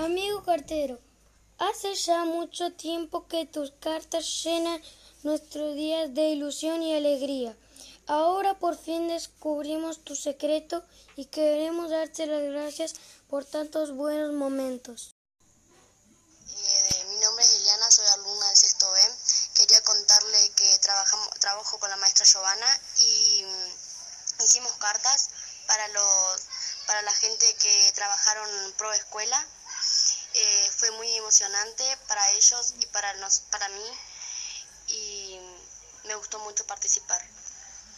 Amigo cartero, hace ya mucho tiempo que tus cartas llenan nuestros días de ilusión y alegría. Ahora por fin descubrimos tu secreto y queremos darte las gracias por tantos buenos momentos. Eh, mi nombre es Liliana, soy alumna del sexto B. Quería contarle que trabajamos, trabajo con la maestra Giovanna y mm, hicimos cartas para, los, para la gente que trabajaron pro escuela para ellos y para, nos, para mí y me gustó mucho participar.